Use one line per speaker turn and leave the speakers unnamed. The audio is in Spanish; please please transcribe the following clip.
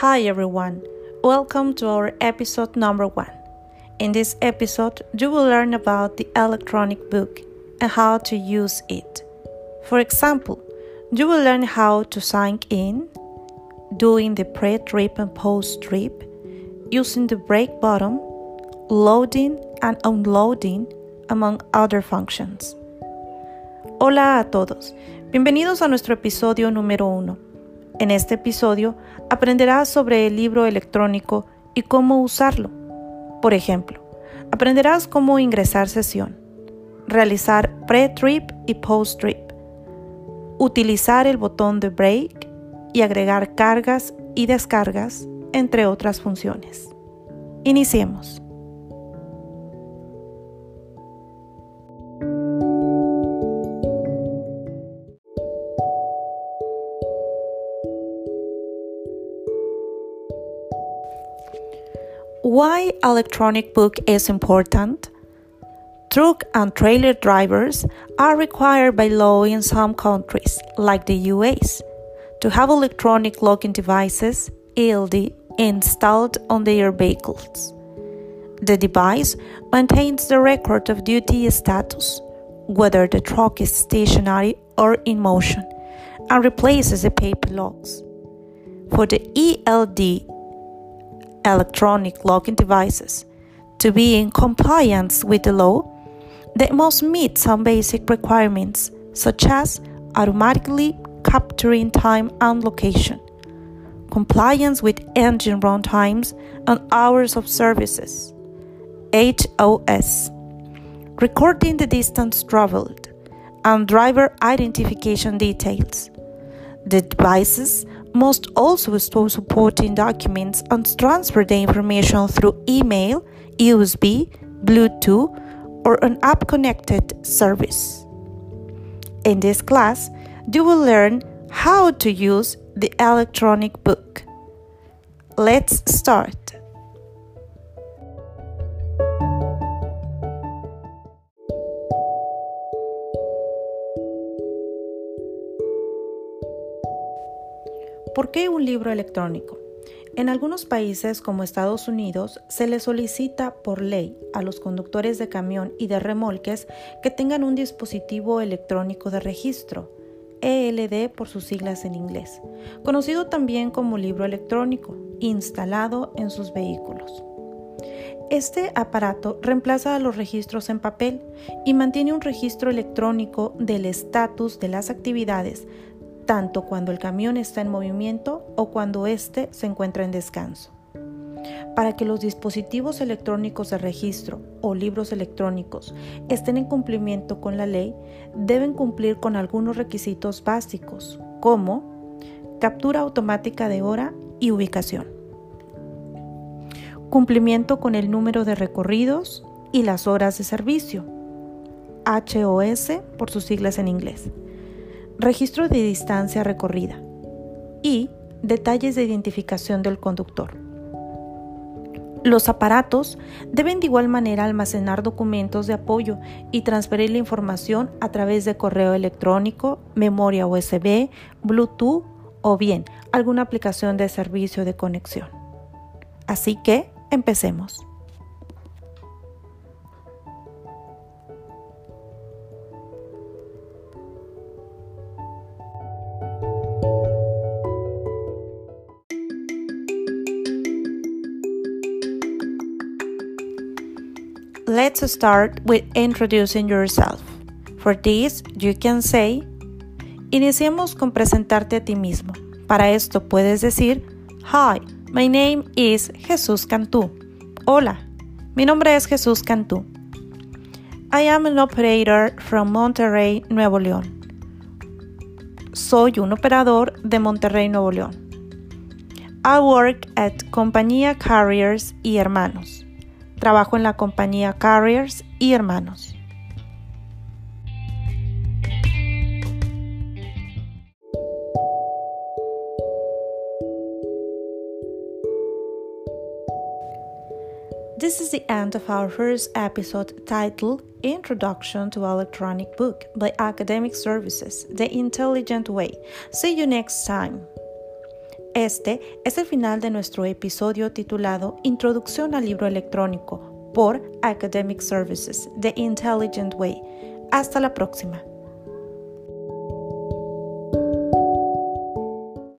Hi everyone, welcome to our episode number one. In this episode, you will learn about the electronic book and how to use it. For example, you will learn how to sign in, doing the pre trip and post trip, using the break button, loading and unloading, among other functions. Hola a todos, bienvenidos a nuestro episodio número uno. En este episodio aprenderás sobre el libro electrónico y cómo usarlo. Por ejemplo, aprenderás cómo ingresar sesión, realizar pre-trip y post-trip, utilizar el botón de break y agregar cargas y descargas, entre otras funciones. Iniciemos. Why electronic book is important? Truck and trailer drivers are required by law in some countries, like the US, to have electronic locking devices ELD installed on their vehicles. The device maintains the record of duty status, whether the truck is stationary or in motion, and replaces the paper logs. For the ELD electronic logging devices. To be in compliance with the law, they must meet some basic requirements, such as automatically capturing time and location, compliance with engine run times and hours of services, HOS, recording the distance traveled, and driver identification details. The devices must also store supporting documents and transfer the information through email, USB, Bluetooth, or an app connected service. In this class, you will learn how to use the electronic book. Let's start. ¿Por qué un libro electrónico? En algunos países como Estados Unidos se le solicita por ley a los conductores de camión y de remolques que tengan un dispositivo electrónico de registro, ELD por sus siglas en inglés, conocido también como libro electrónico, instalado en sus vehículos. Este aparato reemplaza a los registros en papel y mantiene un registro electrónico del estatus de las actividades tanto cuando el camión está en movimiento o cuando éste se encuentra en descanso. Para que los dispositivos electrónicos de registro o libros electrónicos estén en cumplimiento con la ley, deben cumplir con algunos requisitos básicos, como captura automática de hora y ubicación, cumplimiento con el número de recorridos y las horas de servicio, HOS por sus siglas en inglés registro de distancia recorrida y detalles de identificación del conductor. Los aparatos deben de igual manera almacenar documentos de apoyo y transferir la información a través de correo electrónico, memoria USB, Bluetooth o bien alguna aplicación de servicio de conexión. Así que, empecemos. Let's start with introducing yourself. For this, you can say, iniciemos con presentarte a ti mismo. Para esto puedes decir, Hi, my name is Jesús Cantú. Hola, mi nombre es Jesús Cantú. I am an operator from Monterrey, Nuevo León. Soy un operador de Monterrey, Nuevo León. I work at Compañía Carriers y Hermanos. Trabajo en la compañía Carriers y Hermanos. This is the end of our first episode titled Introduction to Electronic Book by Academic Services The Intelligent Way. See you next time. Este es el final de nuestro episodio titulado Introducción al libro electrónico por Academic Services, The Intelligent Way. Hasta la próxima.